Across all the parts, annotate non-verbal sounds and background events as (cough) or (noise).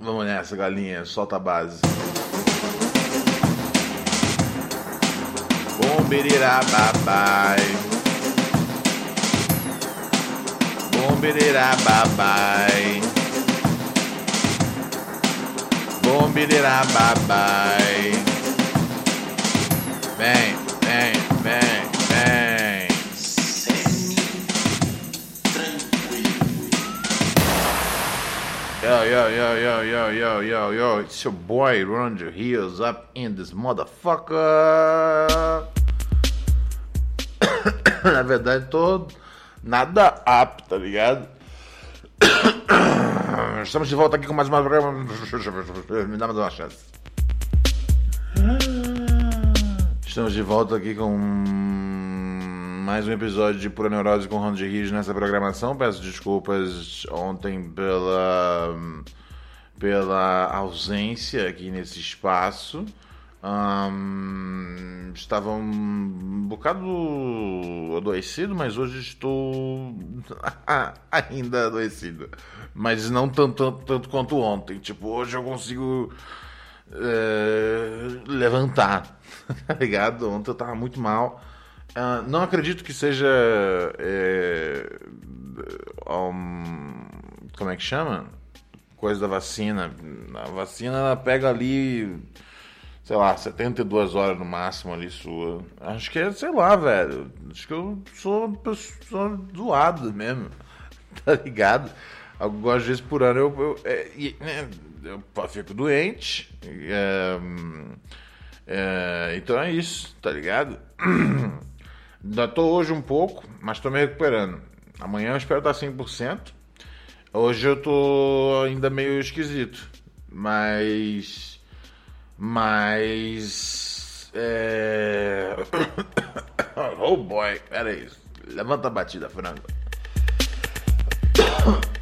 Vamos nessa, galinha. Solta a base. Bombirira babai. Bombirira babai. Bombirira babai. Vem, vem, vem, vem. Yo, yo, yo, yo, yo, yo, yo, yo. It's your boy, Run Your Heels up in this motherfucker. (coughs) Na verdade, tô nada up, tá ligado? (coughs) Estamos de volta aqui com mais uma. (coughs) Me dá mais uma chance. Estamos de volta aqui com mais um episódio de Pura Neurose com Ron de Rios nessa programação. Peço desculpas ontem pela, pela ausência aqui nesse espaço. Ahn, estava um bocado adoecido, mas hoje estou (laughs) ainda adoecido. Mas não tanto, tanto, tanto quanto ontem. Tipo, hoje eu consigo é, levantar, (laughs) tá ligado? Ontem eu tava muito mal. Ah, não acredito que seja. é, um, como é que chama? Coisa da vacina. A vacina ela pega ali, sei lá, 72 horas no máximo ali sua. Acho que é, sei lá, velho. Acho que eu sou uma pessoa zoada mesmo. (laughs) Tá ligado? Algumas vezes por ano eu, eu, é, e, né, eu fico doente. é, é, então é isso, tá ligado? (clears throat) Ainda tô hoje um pouco, mas tô me recuperando. Amanhã eu espero estar 100%. Hoje eu tô ainda meio esquisito. Mas. Mas. É. (coughs) oh boy, pera aí. Levanta a batida, frango.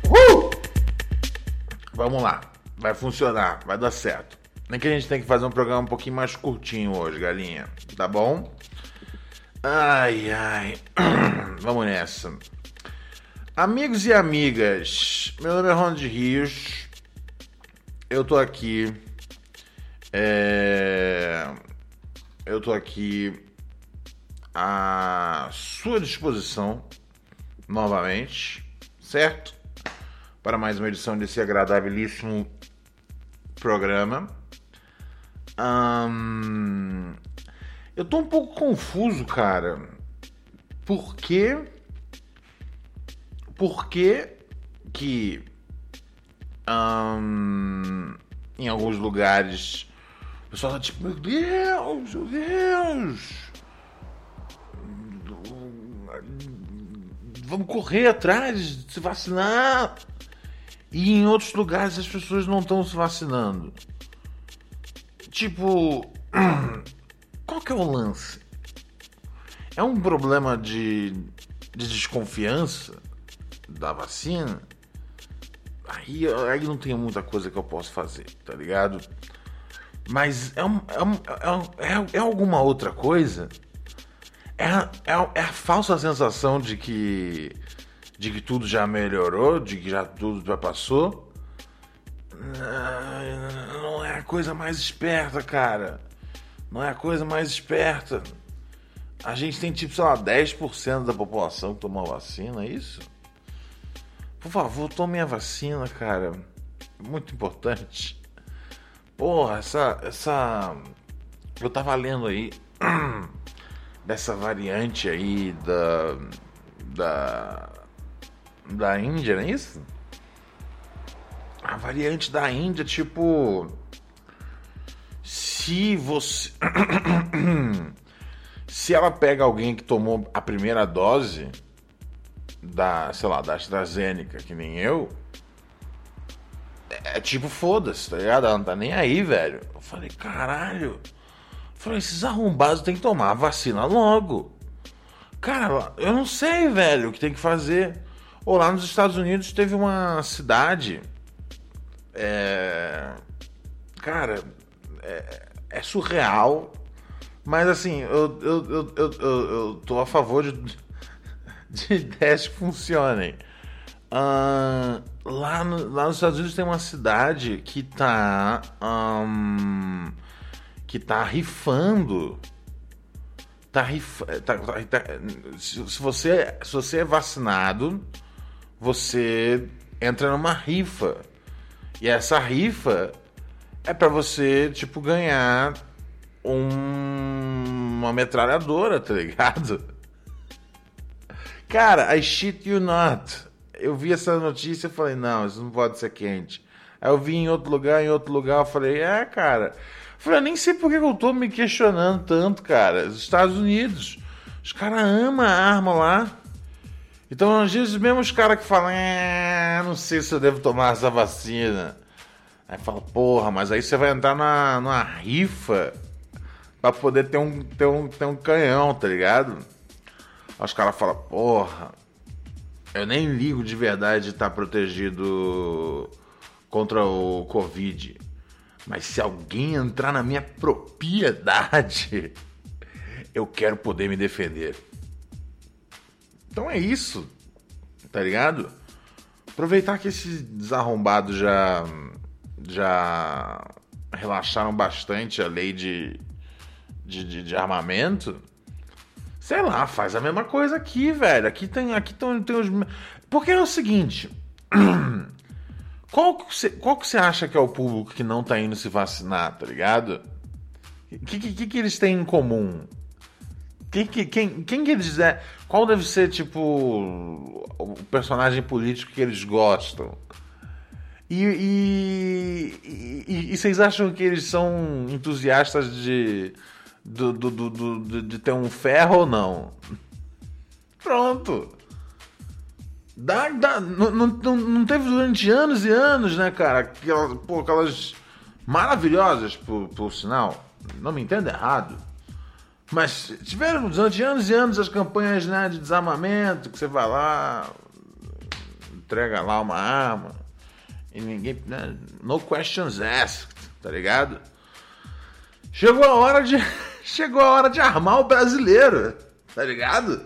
Uh! Vamos lá. Vai funcionar, vai dar certo. Nem que a gente tem que fazer um programa um pouquinho mais curtinho hoje, galinha. Tá bom? Ai, ai. (clears throat) Vamos nessa. Amigos e amigas, meu nome é Ron de Rios. Eu tô aqui. É... Eu tô aqui à sua disposição novamente, certo? Para mais uma edição desse agradabilíssimo programa. Ahn, eu tô um pouco confuso, cara. Por quê? Por que que em alguns lugares o pessoal tá tipo, meu Deus, meu Deus. Vamos correr atrás de se vacinar. E em outros lugares as pessoas não estão se vacinando. Tipo, (clears throat) qual que é o lance? É um problema de, de desconfiança da vacina? Aí, aí não tem muita coisa que eu posso fazer, tá ligado? Mas é, é, um, é, um- é, é alguma outra coisa? É, é, é a falsa sensação de que de que tudo já melhorou, de que já tudo já passou? Não é a coisa mais esperta, cara. Não é a coisa mais esperta. A gente tem tipo, sei lá, 10% da população que tomou a vacina, é isso? Por favor, tome a vacina, cara. muito importante. Porra, essa. essa. Eu tava lendo aí (clears throat) dessa variante aí da. Da. Da Índia, não é isso? A variante da Índia, tipo. Se você. (clears throat) se ela pega alguém que tomou a primeira dose da, sei lá, da AstraZeneca, que nem eu, é, é tipo, foda-se, tá ligado? Ela não tá nem aí, velho. Eu falei, caralho. Eu falei, esses arrombados tem que tomar a vacina logo. Cara, eu não sei, velho, o que tem que fazer. Ou lá nos Estados Unidos teve uma cidade. É. Cara, é, é surreal. Mas assim, eu, eu, eu, eu, tô a favor de, de (laughs) ideias que funcionem. Lá, lá nos Estados Unidos tem uma cidade que tá. Que tá rifando. Tá, rif, tá, tá, tá se, você, se você é vacinado, você entra numa rifa. E essa rifa é para você, tipo, ganhar um, uma metralhadora, tá ligado? Cara, I shit you not. Eu vi essa notícia e falei, não, isso não pode ser quente. Aí eu vi em outro lugar, em outro lugar, eu falei, é, cara. Eu falei, eu nem sei por que eu tô me questionando tanto, cara. Os Estados Unidos, os caras amam a arma lá. Então, às vezes, mesmo os caras que falam, é, não sei se eu devo tomar essa vacina. Aí fala, porra, mas aí você vai entrar na, numa rifa pra poder ter um, ter um, ter um canhão, tá ligado? Aí os caras falam, porra, eu nem ligo de verdade de estar tá protegido contra o Covid. Mas se alguém entrar na minha propriedade, (laughs) eu quero poder me defender. Então é isso, tá ligado? Aproveitar que esses desarrombados já já relaxaram bastante a lei de, de, de, de armamento Sei lá, faz a mesma coisa aqui, velho. Aqui tem, aqui tem, tem os. Porque é o seguinte. (clears throat) Qual que, você, qual que você acha que é o público que não tá indo se vacinar, tá ligado? O que, que, que, eles têm em comum? Quem, quem, quem que eles é? Qual deve ser, tipo, o personagem político que eles gostam? E, e, e, e, vocês acham que eles são entusiastas de, do, do, do, do, de ter um ferro ou não. Pronto. Dá, dá, não, não, não teve durante anos e anos, né, cara? Aquelas, pô, aquelas maravilhosas, por, por sinal. Não me entenda errado. Mas tiveram durante anos e anos as campanhas né, de desarmamento, que você vai lá, entrega lá uma arma, e ninguém. Né, no questions asked, tá ligado? Chegou a hora de. (laughs) Chegou a hora de armar o brasileiro. Tá ligado?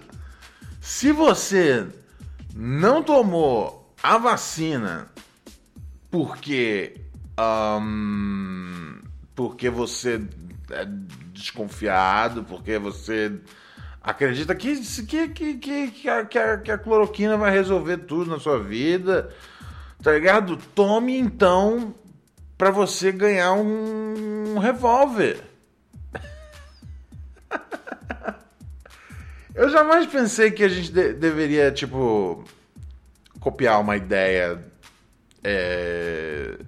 Se você não tomou a vacina porque. Um, porque você é desconfiado, porque você acredita que, que, que, que, que, a, que, a, que a cloroquina vai resolver tudo na sua vida, tá ligado? Tome então para você ganhar um, um revólver. (laughs) Eu jamais pensei que a gente de deveria, tipo, copiar uma ideia é,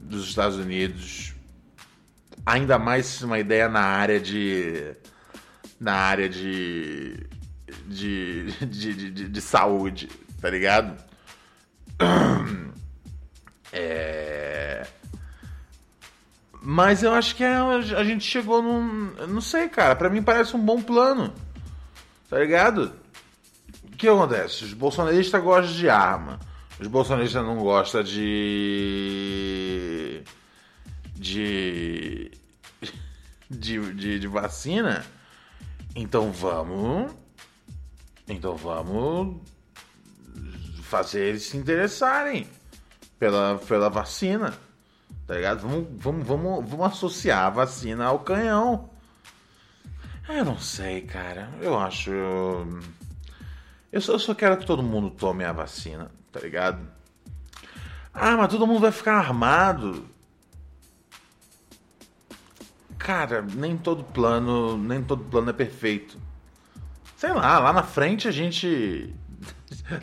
dos Estados Unidos, ainda mais uma ideia na área de. na área de. de, de, de, de saúde, tá ligado? (clears throat) É. Mas eu acho que é, a gente chegou num. Não sei, cara. Para mim parece um bom plano. Tá ligado? O que acontece? Os bolsonaristas gostam de arma. Os bolsonaristas não gostam de. de. (laughs) de, de, de vacina. Então vamos. Então vamos fazer eles se interessarem pela, pela vacina. Tá ligado? Vamos, vamos, vamos, vamos associar a vacina ao canhão. Eu não sei, cara. Eu acho. Eu só, eu só quero que todo mundo tome a vacina, tá ligado? Ah, mas todo mundo vai ficar armado. Cara, nem todo plano, nem todo plano é perfeito. Sei lá, lá na frente a gente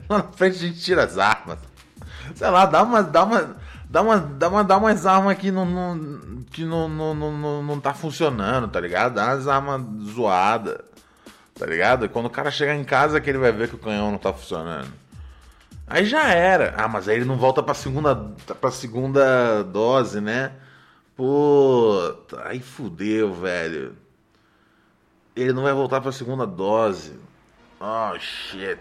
lá (laughs) na frente a gente tira as armas. Sei lá, dá uma dá uma dá uma dá uma dá umas armas que não, não que não, não, não, não tá funcionando, tá ligado? Dá umas armas zoadas. Tá ligado? Quando o cara chegar em casa que ele vai ver que o canhão não tá funcionando. Aí já era. Ah, mas aí ele não volta pra segunda, pra segunda dose, né? Pô, aí fudeu, velho. Ele não vai voltar pra segunda dose. Oh, shit.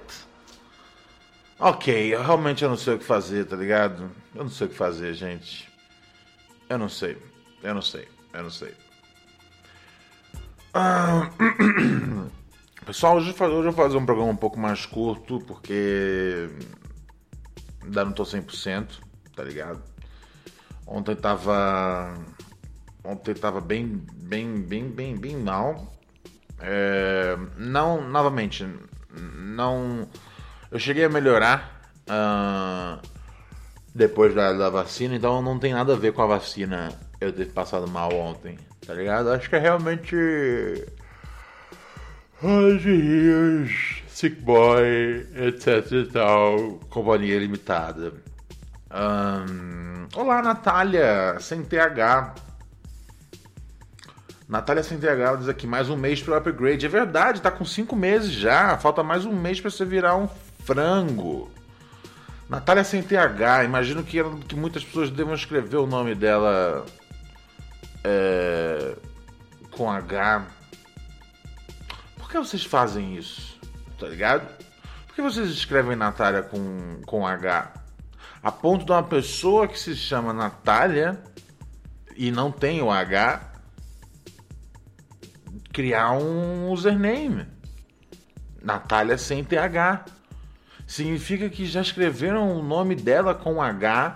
Ok, eu realmente eu não sei o que fazer, tá ligado? Eu não sei o que fazer, gente. Eu não sei. Eu não sei. Eu não sei. Ah... (clears throat) Pessoal, hoje eu vou fazer um programa um pouco mais curto, porque ainda não tô 100%, tá ligado? Ontem tava. Ontem tava bem, bem, bem, bem, bem mal. É, não, novamente, não. Eu cheguei a melhorar uh, depois da, da vacina, então não tem nada a ver com a vacina eu ter passado mal ontem, tá ligado? Acho que é realmente Rios, Sick Boy, etc e tal, Companhia Limitada. Um, olá, Natália, sem TH. Natália sem TH diz aqui, mais um mês pro upgrade. É verdade, tá com cinco meses já. Falta mais um mês para você virar um frango. Natália sem TH, imagino que, que muitas pessoas devam escrever o nome dela é, com H que vocês fazem isso? Tá ligado? Por que vocês escrevem Natália com, com H? A ponto de uma pessoa que se chama Natália e não tem o H criar um username. Natália sem TH. Significa que já escreveram o nome dela com H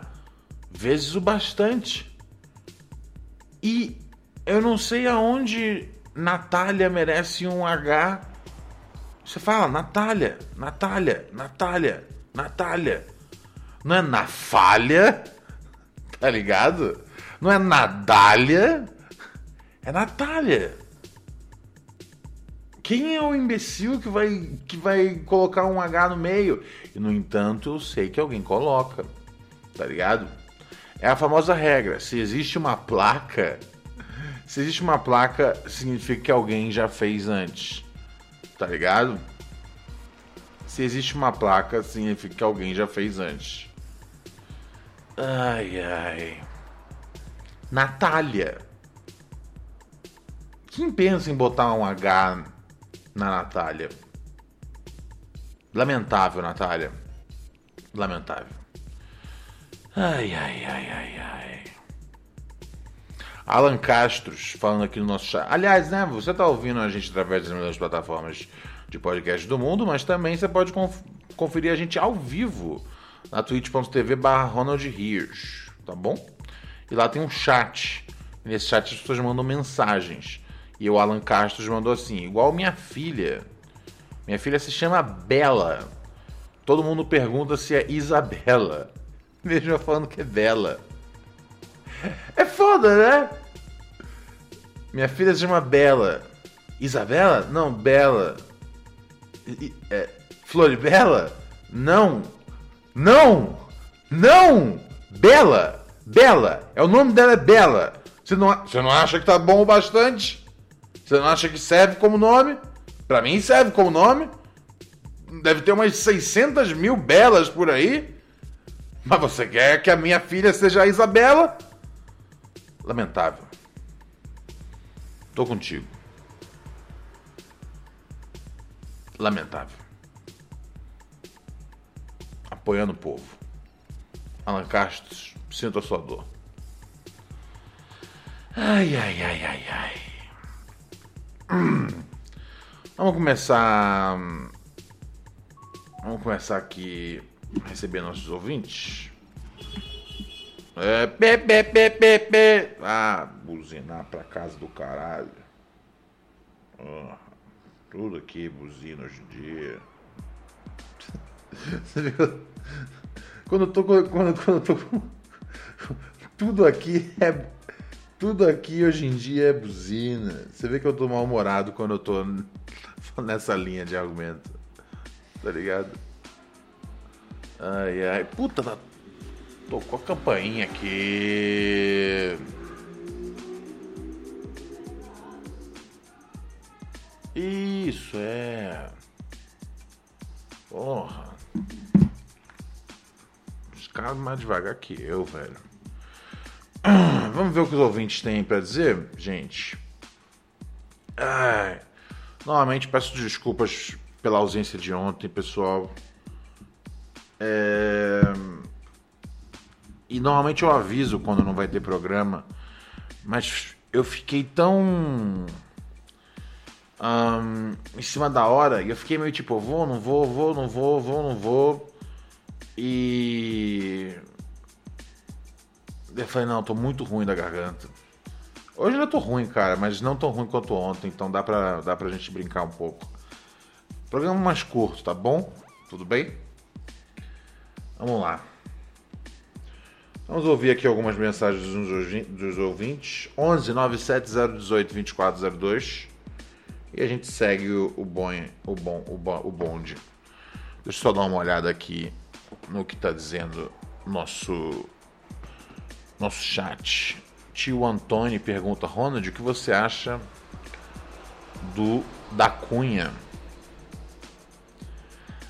vezes o bastante. E eu não sei aonde Natália merece um H. Você fala Natália, Natália, Natália, Natália. Não é na falha, tá ligado? Não é Nadália, é Natália. Quem é o imbecil que vai, que vai colocar um H no meio? E no entanto, eu sei que alguém coloca, tá ligado? É a famosa regra: se existe uma placa se existe uma placa, significa que alguém já fez antes. Tá ligado? Se existe uma placa, significa que alguém já fez antes. Ai, ai. Natália. Quem pensa em botar um H na Natália? Lamentável, Natália. Lamentável. Ai, ai, ai, ai, ai. Alan Castros falando aqui no nosso chat. Aliás, né, você está ouvindo a gente através das melhores plataformas de podcast do mundo, mas também você pode conferir a gente ao vivo na twitch.tv barra Ronald Hirsch, tá bom? E lá tem um chat. Nesse chat as pessoas mandam mensagens. E o Alan Castros mandou assim, igual minha filha. Minha filha se chama Bela. Todo mundo pergunta se é Isabela. (laughs) Veja falando que é Bela. É foda, né? Minha filha se chama Bela. Isabela? Não, Bela. I, é, Floribela? Não. Não! Não! Bela! Bela! É o nome dela é Bela. Você não, você não acha que tá bom o bastante? Você não acha que serve como nome? Pra mim serve como nome. Deve ter umas 600 mil belas por aí. Mas você quer que a minha filha seja a Isabela? Lamentável. Tô contigo. Lamentável. Apoiando o povo. Alan Castro, sinto a sua dor. Ai, ai, ai, ai, ai. Vamos começar. Vamos começar aqui receber nossos ouvintes. É, pé, pé, pé, pé, pé. Ah, buzinar pra casa do caralho. Ah, tudo aqui buzina hoje em dia. (laughs) Você viu? Quando eu tô. Quando, quando eu tô. (laughs) Tudo aqui é. Tudo aqui hoje em dia é buzina. Você vê que eu tô mal-humorado quando eu tô (laughs) nessa linha de argumento. Tá ligado? Ai, ai. Puta, tá... tocou a campainha aqui. Isso, é. Porra. Os caras mais devagar que eu, velho. Vamos ver o que os ouvintes têm para dizer, gente. Ai. Novamente peço desculpas pela ausência de ontem, pessoal. É... E normalmente eu aviso quando não vai ter programa, mas eu fiquei tão um, em cima da hora e eu fiquei meio tipo, vou, não vou, vou, não vou, vou, não vou. E eu falei, não, tô muito ruim da garganta. Hoje ainda tô ruim, cara, mas não tão ruim quanto ontem, então dá pra, dá pra gente brincar um pouco. Programa mais curto, tá bom? Tudo bem? Vamos lá. Vamos ouvir aqui algumas mensagens dos ouvintes. 11 97018 2402. E a gente segue o, o, bom, o, bom, o, o bonde. Deixa eu só dar uma olhada aqui no que está dizendo nosso nosso chat. Tio Antônio pergunta: Ronald, o que você acha do da Cunha?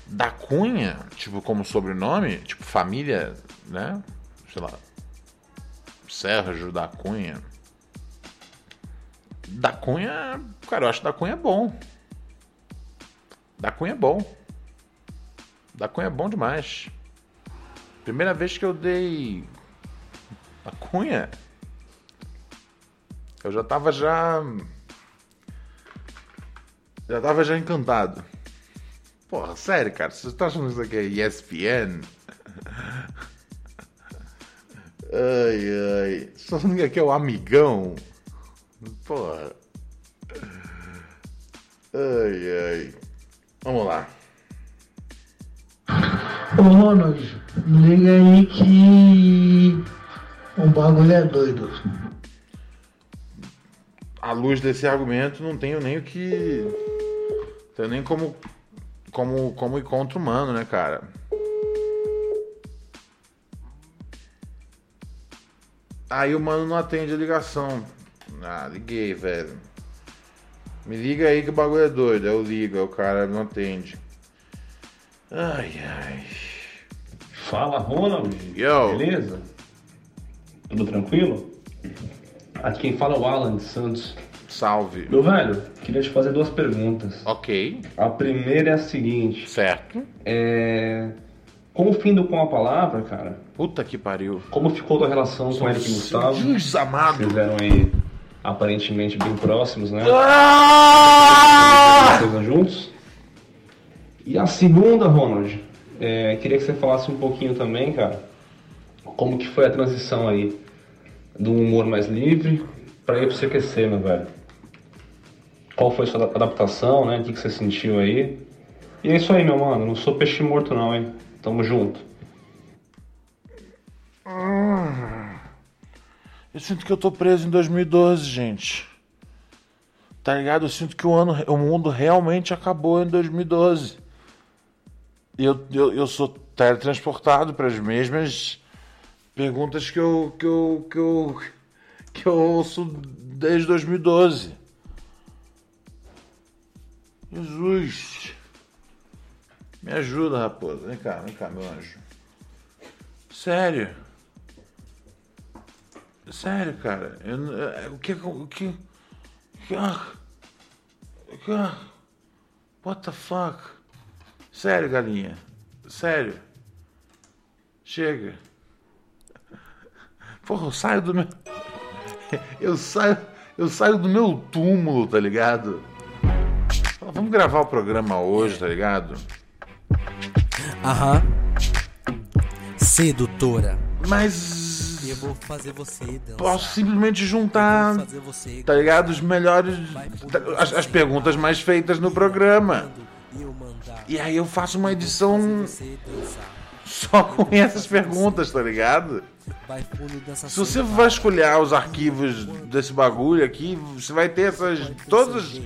Da Cunha, tipo como sobrenome, tipo família, né? Sei lá. Sérgio da Cunha. Da Cunha, cara, eu acho da Cunha é bom. Da Cunha é bom. Da Cunha é bom demais. Primeira vez que eu dei a Cunha, eu já tava já já tava já encantado. Porra, sério, cara, você tá achando isso aqui é ESPN? (laughs) Ai, ai. Achando que aqui é o amigão? Porra. Ai, ai. Vamos lá. Ô Ronald, liga aí que o bagulho é doido. À luz desse argumento, não tenho nem o que. Tenho nem como. Como, como ir contra o mano, né, cara? Aí o mano não atende a ligação. Ah, liguei, velho. Me liga aí que o bagulho é doido. Eu ligo, o cara não atende. Ai, ai. Fala, Ronald. Yo. Beleza? Tudo tranquilo? Aqui quem fala é o Alan de Santos. Salve. Meu velho, queria te fazer duas perguntas. Ok, A primeira é a seguinte: certo. é. Com o fim do Com a Palavra, cara, Puta que pariu. como ficou tua relação com o Eric Gustavo? Jesus amado. Vocês eram aí aparentemente bem próximos, né? Ah! Juntos. E a segunda, Ronald, é, queria que você falasse um pouquinho também, cara, como que foi a transição aí do humor mais livre para ir pro CQC, meu velho. Qual foi a sua adaptação, né? O que, que você sentiu aí? E é isso aí, meu mano. Não sou peixe morto não, hein? Tamo junto. Eu sinto que eu tô preso em 2012, gente. Tá ligado? Eu sinto que o ano, o mundo realmente acabou em 2012. E eu, eu, eu sou teletransportado para as mesmas perguntas que eu, que eu, que eu, que eu ouço desde 2012. Jesus. Me ajuda, raposa. Vem cá, vem cá, meu anjo. Sério. Sério, cara. Eu, é, o que. O que. ah, que- ah, What the fuck? Sério, galinha. Sério. Chega. Porra, eu saio do meu. Eu saio. Eu saio do meu túmulo, tá ligado? Vamos gravar o programa hoje, tá ligado? Aham. Sedutora. Mas. Eu vou fazer você dançar. Posso simplesmente juntar. você tá ligado? Os melhores. As, as perguntas mais feitas no programa. E aí eu faço uma edição só com essas perguntas, tá ligado? Vai fundo dessa Se você vasculhar os arquivos desse bagulho aqui, você vai ter essas. Todas.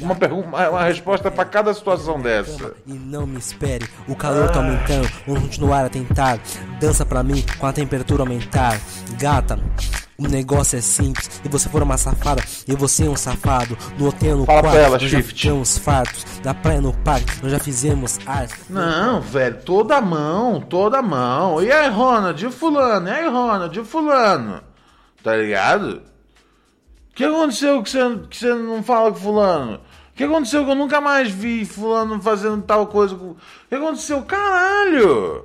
Uma, pergunta, uma, resposta pra cada situação dessa. E não me espere, o calor tá aumentando, vamos continuar a tentar. Dança pra mim com a temperatura aumentar. Gata, o negócio é simples. E você for uma safada, e você é um safado. No hotel, no Fala pra quarto, ela, nós já Shift. ficamos fartos. Na praia, no parque, nós já fizemos arte. Não, velho, toda mão, toda mão. E aí, Ronald, e fulano? E aí, Ronald, e fulano? Tá ligado? O que aconteceu que você, que você não fala com fulano? O que aconteceu que eu nunca mais vi fulano fazendo tal coisa? com- O que aconteceu? Caralho!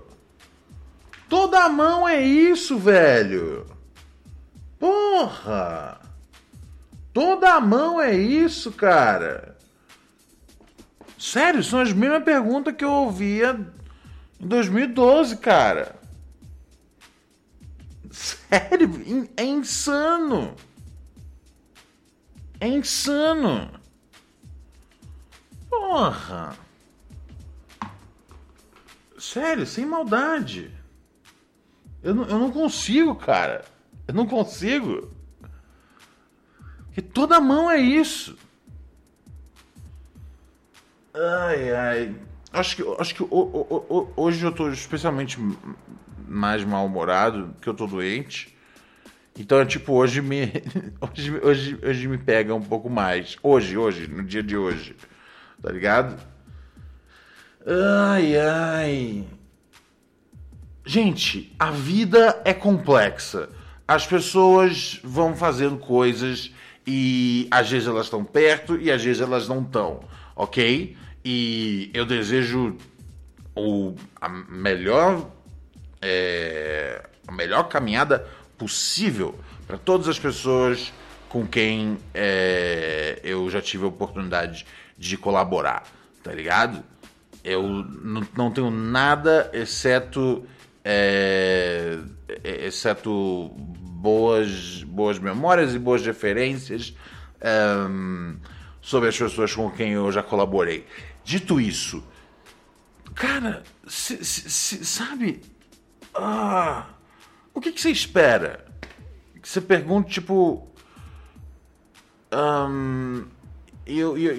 Toda mão é isso, velho. Porra! Toda a mão é isso, cara. Sério, são as mesmas perguntas que eu ouvia em 2012, cara. Sério, é insano. É insano. Porra. Sério, sem maldade. Eu não, eu não consigo, cara. Eu não consigo. Porque toda mão é isso. Ai, ai. Acho que, acho que hoje eu tô especialmente mais mal-humorado, que eu tô doente. Então, é tipo, hoje me, (laughs) hoje, hoje, hoje me pega um pouco mais. Hoje, hoje, no dia de hoje. Tá ligado? Ai, ai. Gente, a vida é complexa. As pessoas vão fazendo coisas e às vezes elas estão perto e às vezes elas não estão, ok? E eu desejo o, a melhor é, a melhor caminhada possível para todas as pessoas com quem é, eu já tive a oportunidade de colaborar, tá ligado? Eu não, tenho nada exceto é, exceto boas boas memórias e boas referências ehm, sobre as pessoas com quem eu já colaborei. Dito isso, cara, se- se- se- sabe ah, o que, que você espera? Que você pergunte, tipo. E eu, eu,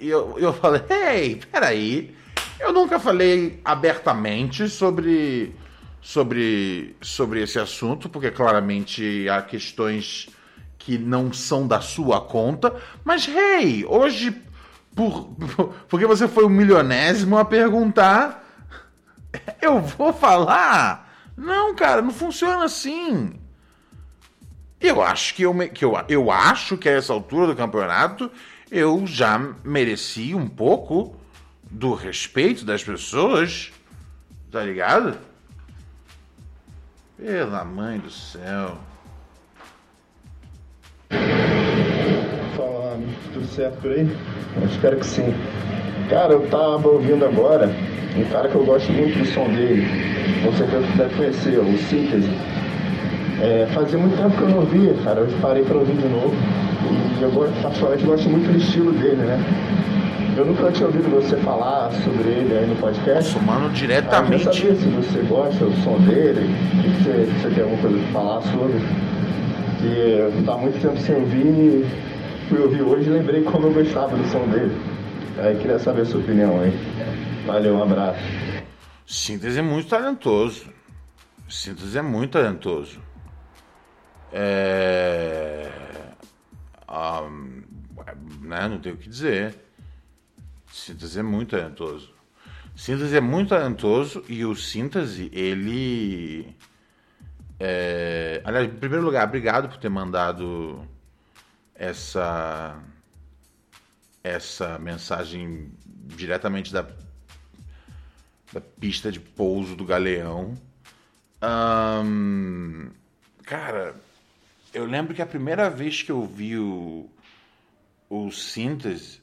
eu, eu falei, ei, peraí. Eu nunca falei abertamente sobre, sobre, sobre esse assunto, porque claramente há questões que não são da sua conta. Mas, hey, hoje, por, (laughs) porque você foi o milionésimo a perguntar, (laughs) eu vou falar? Não, cara, não funciona assim. Eu acho que eu, me- que eu, eu acho que a essa altura do campeonato eu já mereci um pouco do respeito das pessoas, tá ligado? Pela mãe do céu. Fala, tudo certo por aí? Eu espero que sim. Cara, eu tava ouvindo agora um cara que eu gosto muito do som dele. Você deve conhecer, o Síntese. É, fazia muito tempo que eu não ouvia, cara. Eu parei pra ouvir de novo. E eu particularmente gosto muito do estilo dele, né? Eu nunca tinha ouvido você falar sobre ele aí no podcast. Somando Ah, eu diretamente. queria saber se você gosta do som dele, que você, se você tem alguma coisa pra falar sobre. Que eu tá muito tempo sem ouvir e fui ouvir hoje e lembrei como eu gostava do som dele. Aí queria saber a sua opinião aí. Valeu, um abraço. Síntese é muito talentoso. Síntese é muito talentoso. É. ah, né, não tenho o que dizer. Síntese é muito talentoso. Síntese é muito talentoso e o Síntese, ele. É... Aliás, em primeiro lugar, obrigado por ter mandado essa essa mensagem diretamente da, da pista de pouso do Galeão. Ahn, cara, eu lembro que a primeira vez que eu vi o, o Síntese,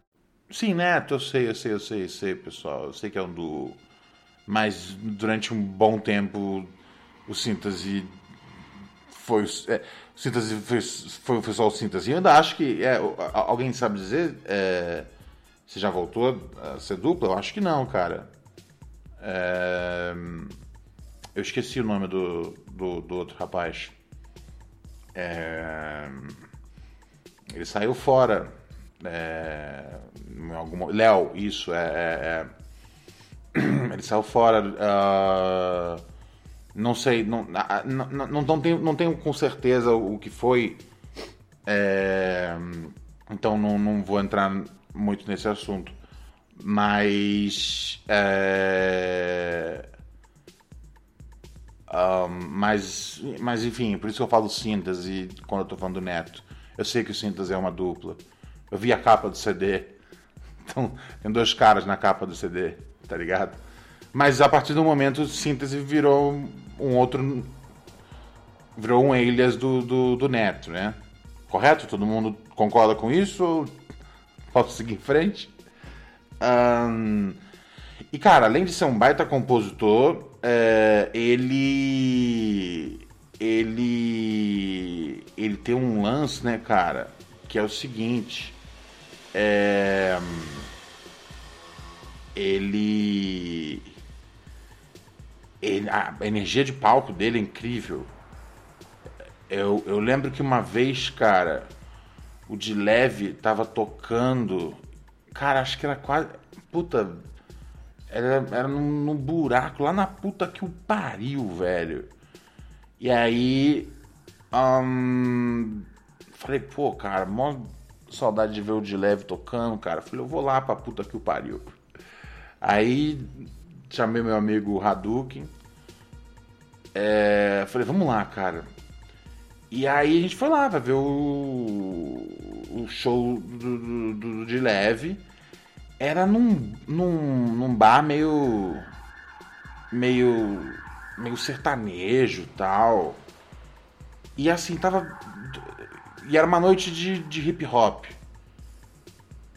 Sim, Neto, eu sei, eu sei, eu sei, eu sei, pessoal. Eu sei que é um do. Mas durante um bom tempo o síntese foi. É, síntese foi, foi, foi só o síntese. Eu ainda acho que. É, alguém sabe dizer é, se já voltou a ser dupla? Eu acho que não, cara. É, eu esqueci o nome do, do, do outro rapaz. É, ele saiu fora. É, Léo, isso, é, é, é (clears throat) ele saiu fora. Uh, não sei, não, não, não, não, tenho, não tenho com certeza o que foi. É, então não, não vou entrar muito nesse assunto. Mas. É, um, mas, mas enfim, por isso que eu falo síntese quando eu tô falando do Neto. Eu sei que o síntese é uma dupla. Eu vi a capa do CD. Então, tem dois caras na capa do CD, tá ligado? Mas a partir do momento, síntese virou um outro. Virou um alias do, do, do Neto, né? Correto? Todo mundo concorda com isso? Posso seguir em frente? Um, e cara, além de ser um baita compositor, é, ele. Ele. Ele tem um lance, né, cara? Que é o seguinte. É, ele, ele, a energia de palco dele é incrível. Eu, eu lembro que uma vez, cara, o de leve tava tocando. Cara, acho que era quase. Puta. Era, era num, num buraco lá na puta que o pariu, velho. E aí. Falei, pô, cara, mó saudade de ver o de leve tocando, cara. Falei, eu vou lá pra puta que o pariu. Aí chamei meu amigo Hadouken. É, falei, vamos lá, cara. E aí a gente foi lá pra ver o, o show do, do, do, de leve. Era num, num, num bar meio. meio. meio sertanejo tal. E assim, tava e era uma noite de, de hip hop.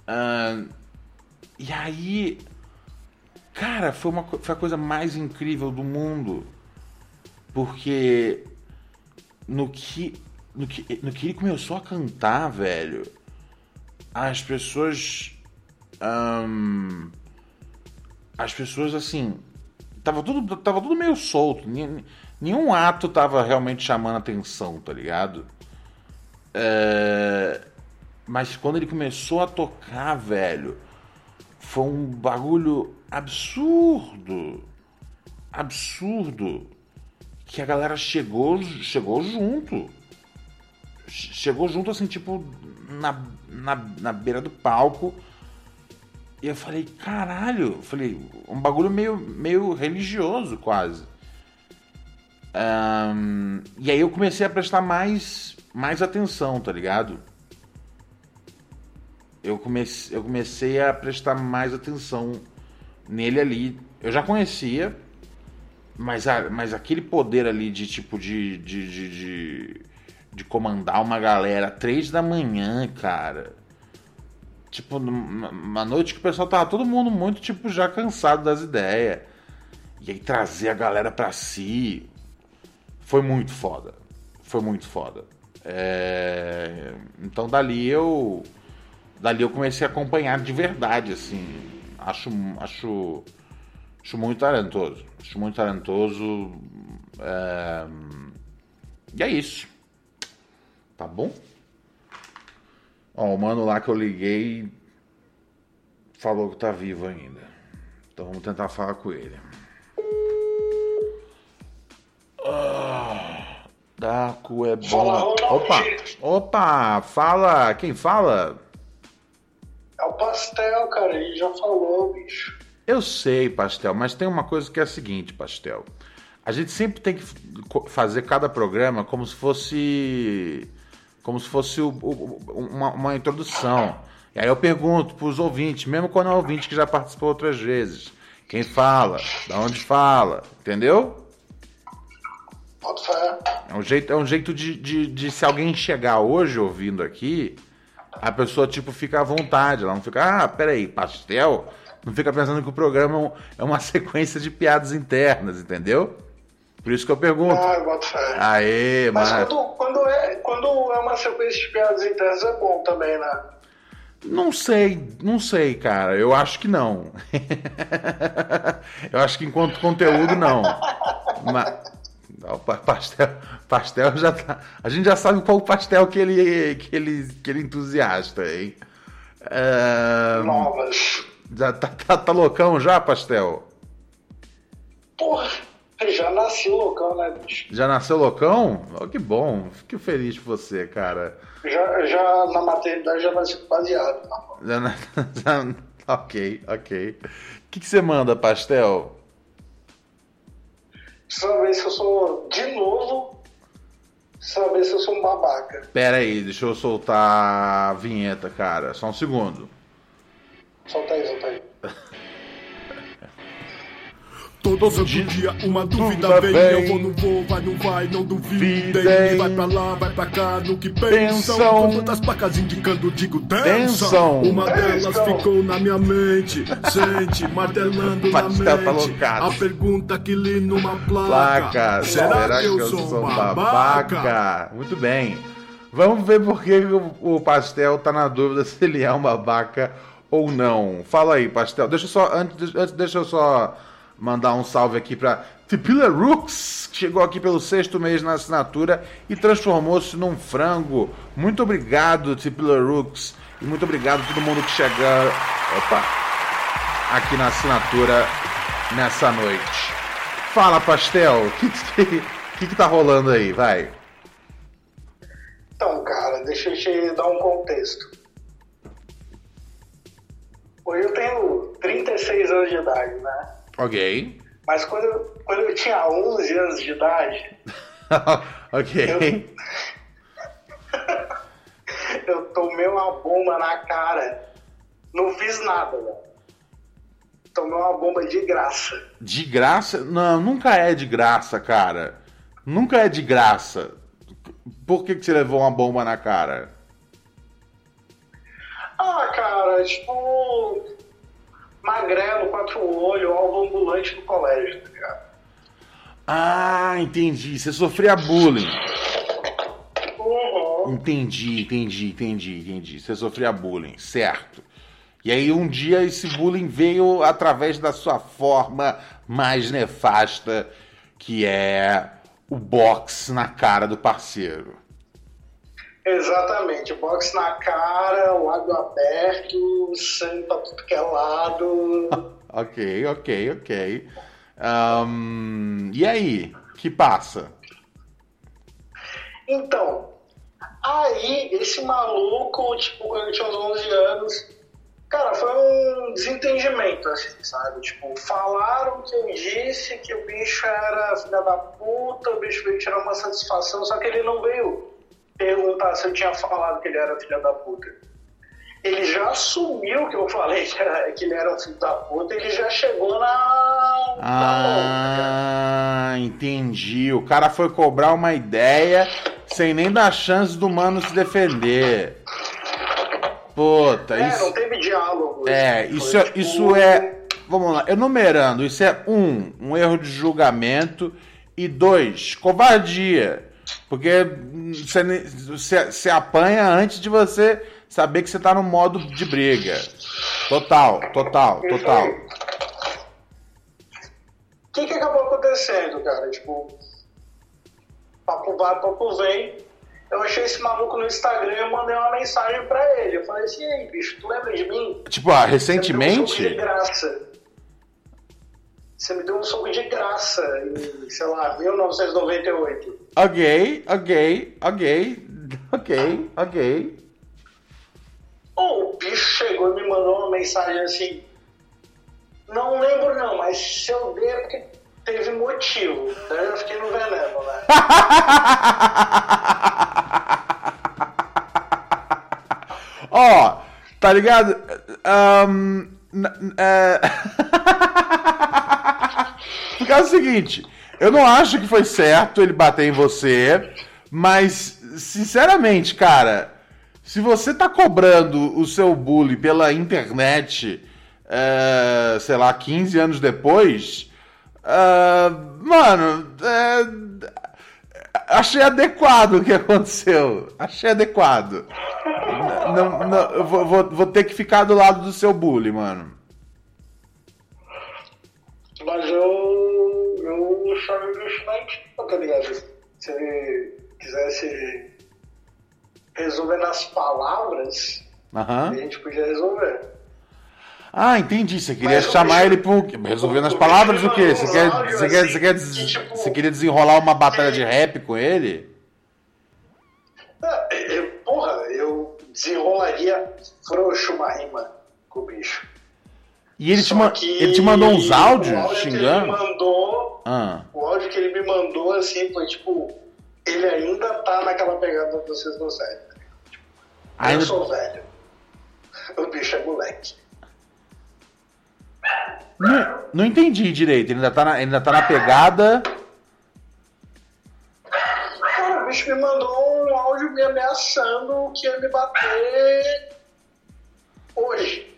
Uh, e aí, cara, foi, uma, foi a coisa mais incrível do mundo. Porque no que, no que, no que ele começou a cantar, velho, as pessoas. Um, as pessoas assim. Tava tudo, tava tudo meio solto. Nenhum ato tava realmente chamando atenção, tá ligado? É... Mas quando ele começou a tocar, velho, foi um bagulho absurdo. Absurdo. Que a galera chegou, chegou junto. Chegou junto assim, tipo, na, na, na beira do palco. E eu falei, caralho, falei, um bagulho meio, meio religioso quase. Um, e aí eu comecei a prestar mais, mais atenção, tá ligado? Eu comecei, eu comecei a prestar mais atenção nele ali. Eu já conhecia, mas, a, mas aquele poder ali de tipo de, de, de, de, de comandar uma galera três da manhã, cara. Tipo, uma noite que o pessoal tava todo mundo muito, tipo, já cansado das ideias. E aí trazer a galera pra si. Foi muito foda. Foi muito foda. É... Então dali eu. Dali eu comecei a acompanhar de verdade, assim. Acho. Acho. Acho muito talentoso. Acho muito talentoso. É... E é isso. Tá bom? Ó, o mano lá que eu liguei falou que tá vivo ainda. Então vamos tentar falar com ele. Daco é bom. Fala, opa, opa, fala. Quem fala? É o Pastel, cara. Ele já falou, bicho. Eu sei, Pastel, mas tem uma coisa que é a seguinte, Pastel. A gente sempre tem que fazer cada programa como se fosse como se fosse o, o, uma, uma, introdução. E aí eu pergunto para os ouvintes, mesmo quando é ouvinte que já participou outras vezes, quem fala, da onde fala, entendeu? É um jeito, é um jeito de, de, de, se alguém chegar hoje ouvindo aqui, a pessoa tipo fica à vontade, ela não fica, ah, peraí, pastel? Não fica pensando que o programa é uma (laughs) sequência de piadas internas, entendeu? Por isso que eu pergunto. Ah, eu boto fé. Aê, mas. Mas quando, quando, é, quando é uma sequência de piadas internas é bom também, né? Não sei, não sei, cara. Eu acho que não. (laughs) eu acho que enquanto conteúdo, não. (laughs) Mas, pastel, pastel já tá. A gente já sabe qual pastel que ele, que ele, que ele entusiasta, hein? É... Novas. Já tá, tá, tá loucão já, pastel? Porra. Já nasceu loucão, né, bicho? Já nasceu loucão? Oh, que bom. Fico feliz por você, cara. Já, já na maternidade já nasceu baseado. Já, na... (laughs) já... Ok, ok. O que, que você manda, Pastel? Saber se eu sou, de novo, saber se eu sou um babaca. Pera aí, deixa eu soltar a vinheta, cara. Só um segundo. Solta aí, solta aí. (laughs) Todo santo dia uma dúvida vem, eu vou, não vou, vai, não vai, não duvidem. Vai pra lá, vai pra cá, no que pensam. Com tantas placas indicando, digo, tensão. Uma delas ficou na minha mente, sente, (laughs) martelando na mente. A pergunta que li numa placa: placa. Será, que eu sou babaca? Muito bem. Vamos ver por que o pastel tá na dúvida se ele é um babaca ou não. Fala aí, pastel. Deixa eu só, antes, antes deixa eu só mandar um salve aqui para Tipila Rooks, que chegou aqui pelo sexto mês na assinatura e transformou-se num frango. Muito obrigado, Tipila Rooks. E muito obrigado a todo mundo que chegou opa, aqui na assinatura nessa noite. Fala, Pastel, o que, que, que, que tá rolando aí? Vai. Então, cara, deixa eu te dar um contexto. Hoje eu tenho 36 anos de idade, né? Ok. Mas quando eu, quando eu tinha 11 anos de idade. (laughs) ok. Eu, (laughs) eu, tomei uma bomba na cara. Não fiz nada, velho. Tomei uma bomba de graça. De graça? Não, nunca é de graça, cara. Nunca é de graça. Por que, que você levou uma bomba na cara? Ah, cara, tipo magrelo, quatro olhos, alvo ambulante no colégio, tá ligado? Ah, entendi. Você sofria bullying. Uhum. Entendi, entendi, entendi, entendi. Você sofria bullying, certo. E aí um dia esse bullying veio através da sua forma mais nefasta, que é o box na cara do parceiro. Exatamente, boxe na cara, o lábio aberto, sangue pra tudo que é lado. (laughs) ok, ok, ok. Um, e aí, que passa? Então, aí esse maluco, tipo, quando eu tinha uns 11 anos, cara, foi um desentendimento, assim, sabe? Tipo, falaram que eu disse que o bicho era filha da puta, o bicho veio tirar uma satisfação, só que ele não veio perguntar se eu tinha falado que ele era filha da puta. Ele já assumiu que eu falei que, era, que ele era um filho da puta, ele já chegou na. Ah, entendi. O cara foi cobrar uma ideia sem nem dar chance do mano se defender. Puta, é, isso. não teve diálogo. É, Foi, isso, é- tipo, isso é. Vamos lá, enumerando, isso é um, um erro de julgamento e dois, covardia. Porque você, você, você apanha antes de você saber que você tá no modo de briga. Total, total, total. O que, que acabou acontecendo, cara? Tipo, papo vai, papo vem. Eu achei esse maluco no Instagram e eu mandei uma mensagem pra ele. Eu falei assim, e aí, bicho, tu lembra de mim? Tipo, ah, recentemente. de graça. Você me deu um soco de graça em, sei lá, 1998. Ok, ok, ok, ok, ok. Ou o bicho chegou e me mandou uma mensagem assim. Não lembro não, mas se eu der é porque teve motivo. Daí eu fiquei no veneno, né? (laughs) Ó, tá ligado? Ahn, n- (laughs) n- é... Porque é o seguinte, eu não acho que foi certo ele bater em você, mas, sinceramente, cara, se você tá cobrando o seu bullying pela internet, é, sei lá, 15 anos depois, ah, mano, é, achei adequado o que (laughs) aconteceu. Achei adequado. Não, não, vou, vou, vou ter que ficar do lado do seu bully, mano. Mas eu. Eu tá ligado? Se ele quisesse resolver nas palavras, a Aham. gente podia resolver. Ah, entendi. Você queria Mas chamar ele pro. Resolver nas palavras o quê? Você quer, você quer, assim, você quer, que, des- tipo, você queria desenrolar uma batalha de rap com ele? Ah, eu- porra, eu desenrolaria frouxo uma rima com o bicho. E ele te, Só ma- que ele te mandou uns áudios áudio xingando? Ele mandou, Ah. o áudio que ele me mandou assim foi tipo, ele ainda tá naquela pegada de vocês não velho. Ainda- Eu sou velho. O bicho é moleque. Não, não entendi direito. Ele ainda tá na, ainda tá na pegada. Cara, o bicho me mandou um áudio me ameaçando que ia me bater hoje.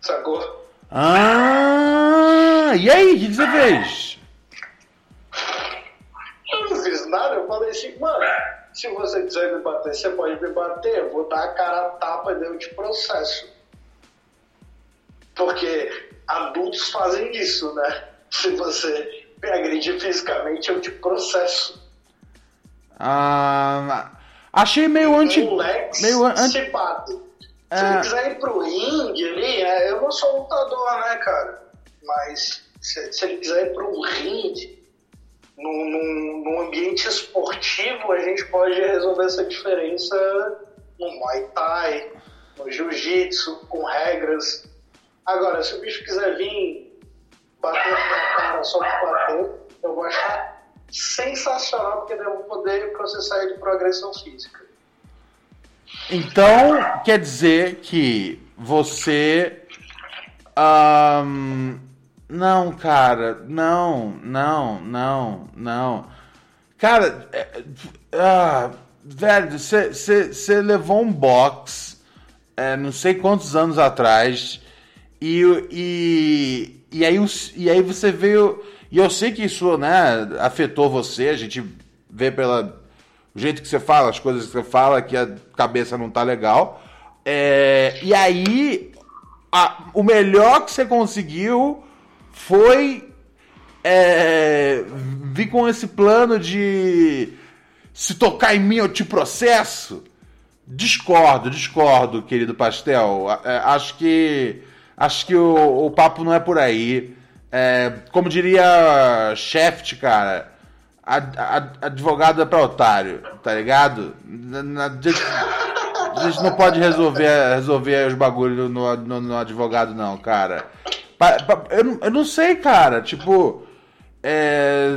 Sacou? Ah! E aí, o que, que você fez? Nada, eu falei assim, mano, se você quiser me bater, você pode me bater, eu vou dar a cara a tapa e eu te processo. Porque adultos fazem isso, né? (laughs) Se você me agredir fisicamente, eu te processo. Ah, achei meio anti. Moleques Meio an- se batem. Se É. ele quiser ir pro ringue ali, é, eu não sou lutador, né, cara? Mas se, se ele quiser ir pro ringue, num, num, num ambiente esportivo, a gente pode resolver essa diferença no Muay Thai, no Jiu-Jitsu, com regras. Agora, se o bicho quiser vir bater na cara só por bater, eu vou achar sensacional, porque eu vou poder processar ele por agressão física. Então, quer dizer que você. ahn, não, cara, não, não, não, não. Cara, é, ah, velho, você levou um box é, não sei quantos anos atrás e, e, e, aí, e aí você veio. E eu sei que isso né, afetou você, a gente vê pela o jeito que você fala, as coisas que você fala, que a cabeça não tá legal. É, e aí, a- o melhor que você conseguiu foi é, vir com esse plano de se tocar em mim eu te processo. Discordo, discordo, querido Pastel. É, acho que acho que o, o papo não é por aí. É, como diria Shaft, cara, ad, ad, advogado é pra otário, tá ligado? Na, na, a gente não pode resolver, resolver os bagulhos no, no, no advogado, não, cara. Eu, não sei, cara. Tipo, é,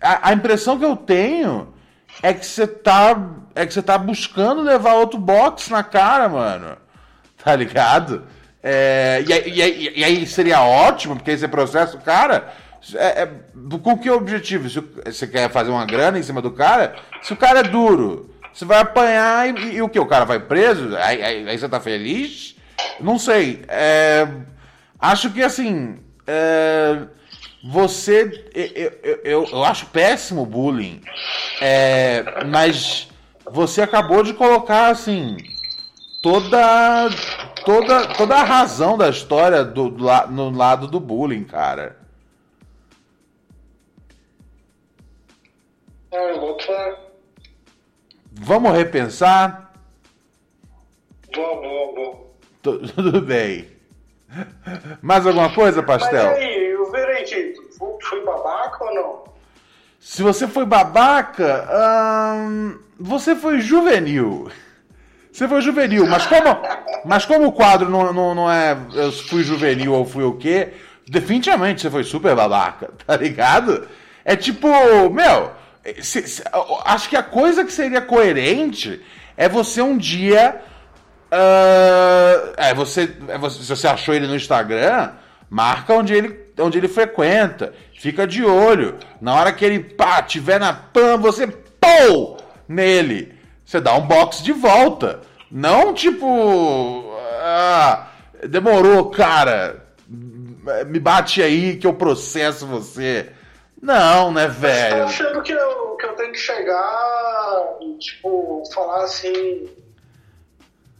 a, a impressão que eu tenho é que você tá é que você tá buscando levar outro box na cara, mano. (laughs) Tá ligado? É, e, e, e, aí seria ótimo, porque esse processo, cara, é, é, com que objetivo? Se você quer fazer uma grana em cima do cara, se o cara é duro, você vai apanhar e, e o que? O cara vai preso? Aí, aí, aí, você tá feliz? Não sei. É, acho que assim. É, você. Eu, eu, eu, acho péssimo o bullying. É, mas você acabou de colocar assim toda toda toda a razão da história do, do no lado do bullying, cara. Vamos repensar? Vamos, vamos. (laughs) Tudo bem. (laughs) Mais alguma coisa, Pastel? Mas aí, o veredito, foi babaca ou não? Se você foi babaca, hum, você foi juvenil. Você foi juvenil, mas como, (laughs) mas como o quadro não, não, não é eu fui juvenil ou fui o quê, definitivamente você foi super babaca, (laughs) tá ligado? É tipo, meu, se, se, acho que a coisa que seria coerente é você um dia. Uh, é, você, é você, se você achou ele no Instagram, marca onde ele, onde ele frequenta. Fica de olho. Na hora que ele pá, tiver na pan, você pô nele. Você dá um box de volta. Não tipo. Ah, demorou, cara. Me bate aí que eu processo você. Não, né, velho? Você tá achando que eu, que eu tenho que chegar e, tipo, falar assim.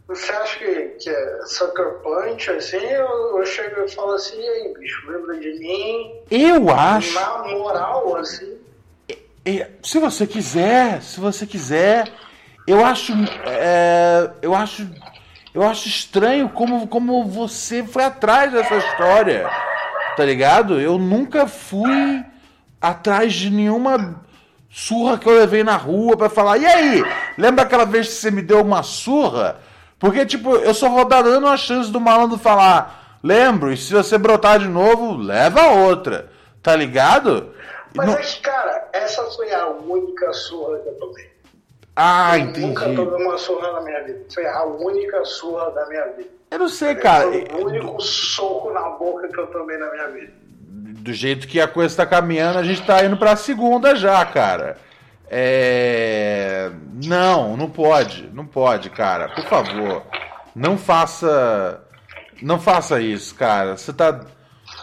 Você acha que, que é sucker punch, assim? Eu, eu chego e falo assim, e aí, bicho, lembra de mim? Eu acho. Na moral, assim. Se você quiser, se você quiser. Eu acho. É, eu acho. Eu acho estranho como, como você foi atrás dessa história. Tá ligado? Eu nunca fui atrás de nenhuma surra que eu levei na rua para falar. E aí? Lembra aquela vez que você me deu uma surra? Porque, tipo, eu só vou dar dando a chance do malandro falar. Lembro, e se você brotar de novo, leva outra. Tá ligado? Mas Não... é que, cara, essa foi a única surra que eu tomei. Ah, eu entendi. Nunca tomei uma surra na minha vida. Foi a única surra da minha vida. Eu não sei, cara. Foi o único soco na boca que eu tomei na minha vida. Do jeito que a coisa está caminhando, a gente está indo para a segunda já, cara. É... Não, não pode, não pode, cara. Por favor, não faça, não faça isso, cara. Você tá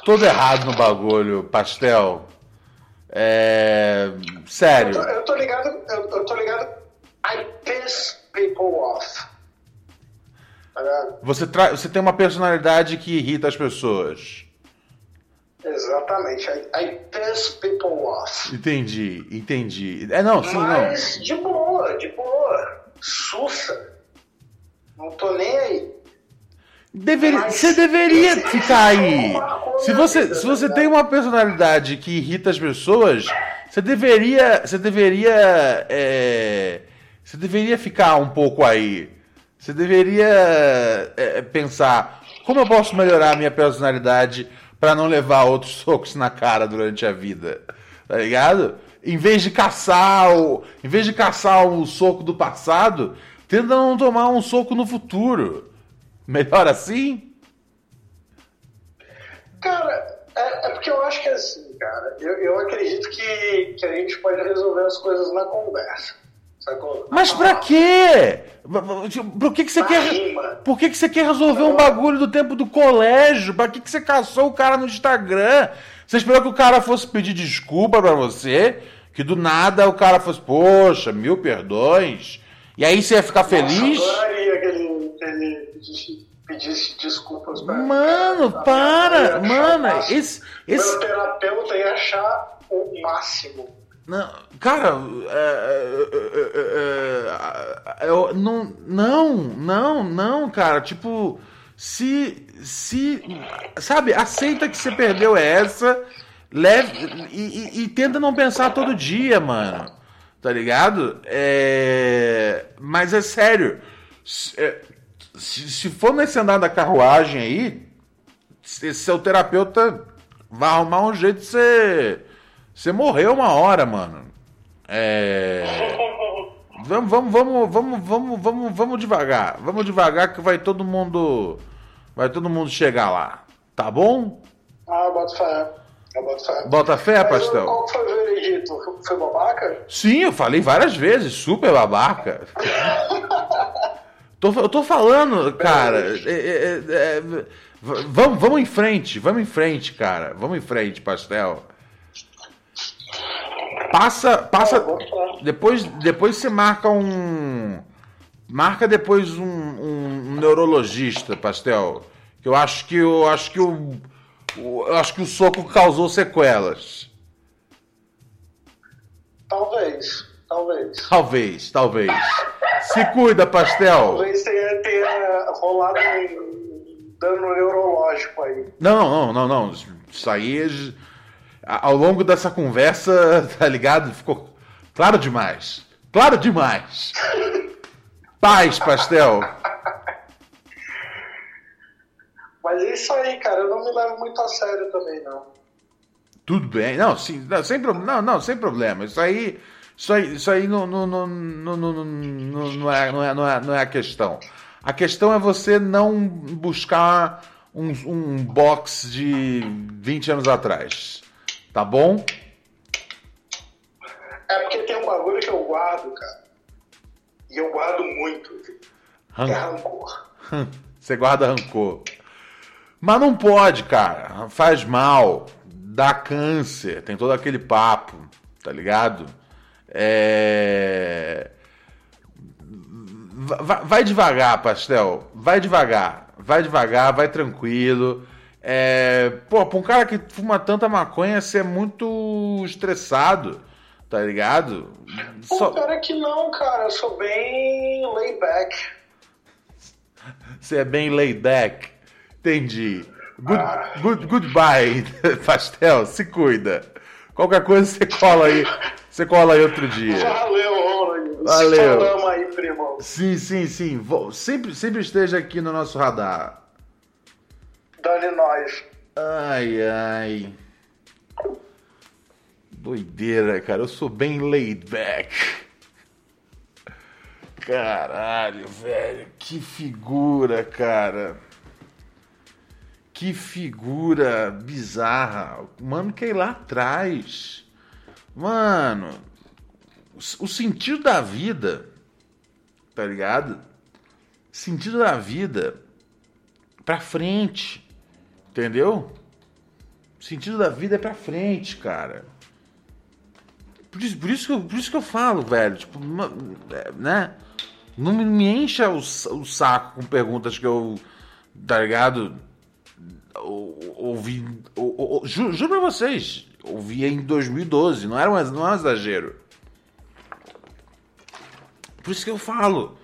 todo errado no bagulho, pastel. É... Sério. Eu tô, eu tô ligado, eu, eu, tô ligado. I piss people off. Tá você, tra... você tem uma personalidade que irrita as pessoas. Exatamente. I, I piss people off. Entendi, entendi. É, não, sim, Mas, não. de boa, de boa. Sussa. Não tô nem aí. Deveria, você deveria ficar aí. Se você, se você tem uma personalidade que irrita as pessoas, você deveria, você deveria, é, você deveria ficar um pouco aí. Você deveria é, pensar como eu posso melhorar a minha personalidade para não levar outros socos na cara durante a vida. Tá ligado? Em vez de caçar o, em vez de caçar o soco do passado, tenta não tomar um soco no futuro. Melhor assim? Cara, é, é porque eu acho que é assim, cara. Eu, eu acredito que, que a gente pode resolver as coisas na conversa. Sacou? Mas pra quê? Por que, que você quer. Por que, que você quer resolver um bagulho do tempo do colégio? Pra que, que você caçou o cara no Instagram? Você esperou que o cara fosse pedir desculpa pra você? Que do nada o cara fosse, poxa, mil perdões. E aí você ia ficar feliz? Nossa, adoraria que ele, ele pedisse, desculpas pra Mano, para! Mano, esse, esse. Meu terapeuta ia achar o máximo Não, cara, é, é, é, eu, não, não, não, não, cara. Tipo, se, se, sabe, aceita que você perdeu essa, leve e, e, e tenta não pensar todo dia, mano. Tá ligado? É, mas é sério. Se, se for nesse andar da carruagem aí, seu terapeuta vai arrumar um jeito de você você morreu uma hora, mano. É. Vamos, vamos, vamos, vamos, vamos, vamos, vamos devagar. Vamos devagar que vai todo mundo. Vai todo mundo chegar lá. Tá bom? Ah, bota fé. Eu boto fé. Bota fé, Mas pastel? Qual foi o veredito? Foi babaca? Sim, eu falei várias vezes, super babaca. tô, eu tô falando, cara. é, é, é, v- vamos, vamos em frente, vamos em frente, cara. Vamos em frente, pastel. Passa, passa. Depois, depois você marca um. Marca depois um, um- um neurologista, pastel. Que eu acho que eu acho que o, eu acho que o soco causou sequelas. Talvez, talvez. Talvez, talvez. Se cuida, pastel. Talvez tenha, tenha rolado um dano neurológico aí. Não, não, não, não. Isso aí, é ao longo dessa conversa, (laughs) tá ligado? Ficou claro demais. Claro demais. Paz, pastel. Mas é isso aí, cara. Eu não me levo muito a sério também, não. Tudo bem. Não, sim, não, sem, pro- não, não, sem problema. Isso aí, isso aí, isso aí não, não, não, não, não, não, não, é, não, é, não, é, não é a questão. A questão é você não buscar um, um box de 20 anos atrás. Tá bom? É porque tem um bagulho que eu guardo, cara. E eu guardo muito. Que é Ran- rancor. Você guarda rancor. Mas não pode, cara. Faz mal. Dá câncer. Tem todo aquele papo. Tá ligado? É. Va- Vai devagar, pastel. Vai devagar. Vai devagar, vai tranquilo. É... Pô, pra um cara que fuma tanta maconha, você é muito estressado. Tá ligado? Pô, Só- pior é que não, cara. Eu sou bem laid back. Você é bem laid back. Entendi. Good, good, goodbye, (laughs) pastel. Se cuida. Qualquer coisa você cola aí. Você cola aí outro dia. Valeu, Ronald. Valeu. Falamos aí, primo. Sim, sim, sim. Sempre, sempre esteja aqui no nosso radar. Dane nós. Ai, ai. Doideira, cara. Eu sou bem laid back. Caralho, velho. Que figura, cara. Que figura bizarra. Mano, que é lá atrás. Mano, o sentido da vida, tá ligado? Sentido da vida pra frente. Entendeu? O sentido da vida é pra frente, cara. Por isso, por isso, que, eu, por isso que eu falo, velho. Tipo, é, né? Não me, encha o, o saco com perguntas que eu. Tá ligado? Ou- Ouvi. ou- ou- ju- Juro pra vocês. Ouvi em 2012. Não era um, não é um exagero. Por isso que eu falo.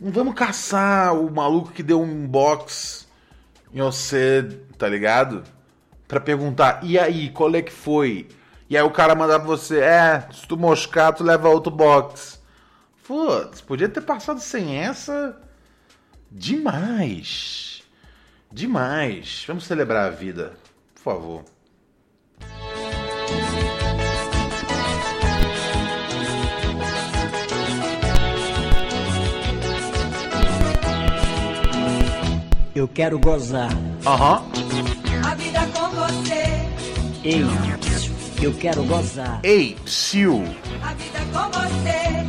Não vamos caçar o maluco que deu um box em você, tá ligado? Pra perguntar, e aí, qual é que foi? E aí o cara mandar pra você, é, se tu moscar, tu leva outro box. Putz, podia ter passado sem essa demais. Demais. Vamos celebrar a vida, por favor. Eu quero gozar. Aham. A vida com você, Ei, eu quero gozar. Ei, Sil, a vida com você,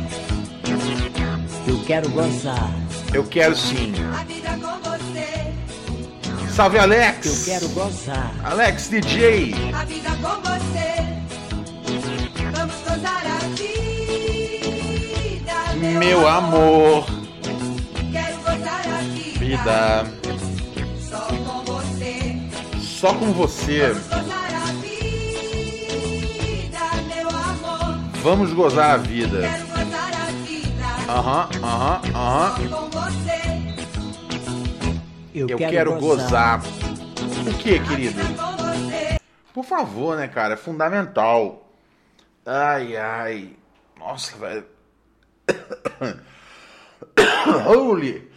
Eu quero gozar. eu quero sim. a vida com você, Salve, Alex! Eu quero gozar. Alex DJ! a vida com você. Vamos gozar a vida, meu, Meu amor, Quero gozar a vida, vida. Só com você. Vamos gozar a vida. Aham, aham, aham. Eu, quero, quero gozar. gozar. O que, querido? Por favor, né, cara? É fundamental. Ai, ai. Nossa, velho. (coughs) Holy.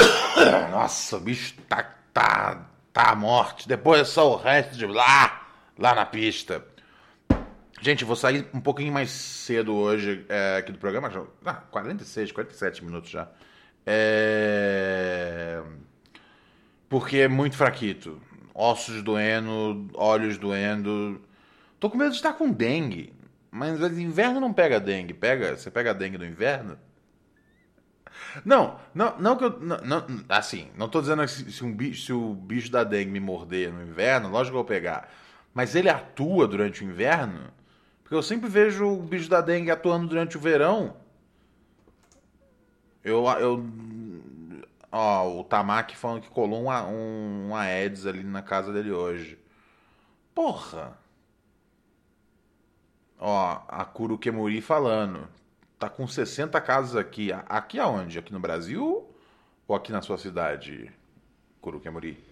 (coughs) Nossa, o bicho tá, tá, tá à morte. Depois é só o resto de lá, lá na pista. Gente, vou sair um pouquinho mais cedo hoje é, aqui do programa. Ah, 46, 47 minutos já. É... Porque é muito fraquito. Ossos doendo, olhos doendo. Tô com medo de estar com dengue. Mas no inverno não pega dengue. Pega, você pega dengue no inverno? Não, não, não que eu. Não, não- assim, não tô dizendo que se, um bicho, se o bicho da dengue me morder no inverno, lógico que eu vou pegar. Mas ele atua durante o inverno? Porque eu sempre vejo o bicho da dengue atuando durante o verão. Eu. eu ó, o Tamaki falando que colou um, um, um Aedes ali na casa dele hoje. Porra! Ó, a Kurukemuri falando. Tá com 60 casas aqui. Aqui aonde? Aqui no Brasil? Ou aqui na sua cidade, Kurukemuri?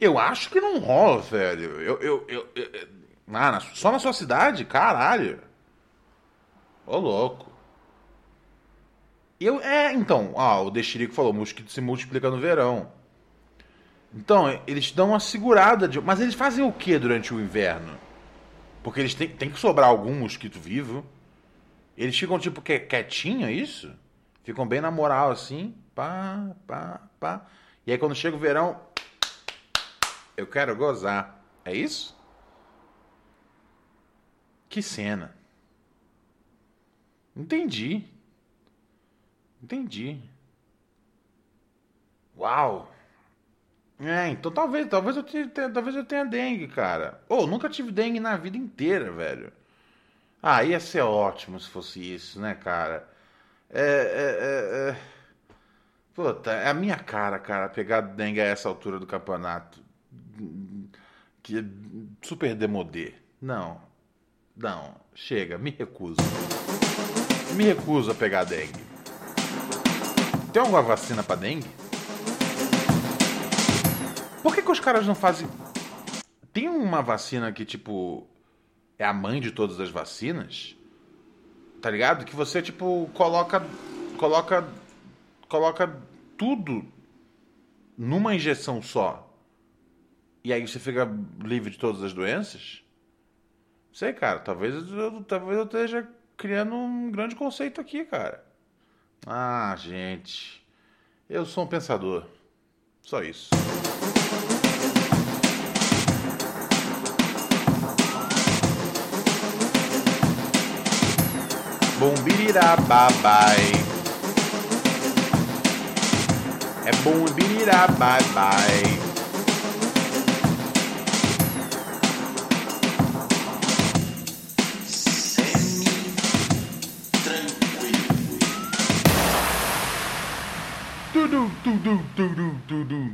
Eu acho que não rola, velho. Eu, eu, eu- eu- ah, na- só na sua cidade? Caralho. Ô, louco. Eu, é, então, ah, o Dexirico falou, mosquito se multiplica no verão. Então, eles dão uma segurada de. Mas eles fazem o que durante o inverno? Porque eles têm, tem que sobrar algum mosquito vivo. Eles ficam tipo que, quietinho, é isso? Ficam bem na moral assim. Pá, pá, pá. E aí quando chega o verão. Eu quero gozar. É isso? Que cena. Entendi. Entendi. Uau. É, então talvez, talvez eu tenha, talvez eu tenha dengue, cara. Ou nunca tive dengue na vida inteira, velho. Ah, ia ser ótimo se fosse isso, né, cara? É, é, é, é... Puta, é a minha cara, cara, pegar dengue a essa altura do campeonato. Que é super demodê. Não. Não, chega, me recuso. Me recuso a pegar dengue. Tem alguma vacina pra dengue? Por que, que os caras não fazem. Tem uma vacina que, tipo, é a mãe de todas as vacinas? Tá ligado? Que você, tipo, coloca. Coloca. Coloca tudo numa injeção só. E aí você fica livre de todas as doenças? Sei, cara. Talvez eu, talvez eu esteja criando um grande conceito aqui, cara. Ah, gente. Eu sou um pensador. Só isso. Bombirira babai. É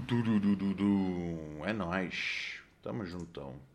tudu, tudu, tudu. É nóis. Tamo juntão.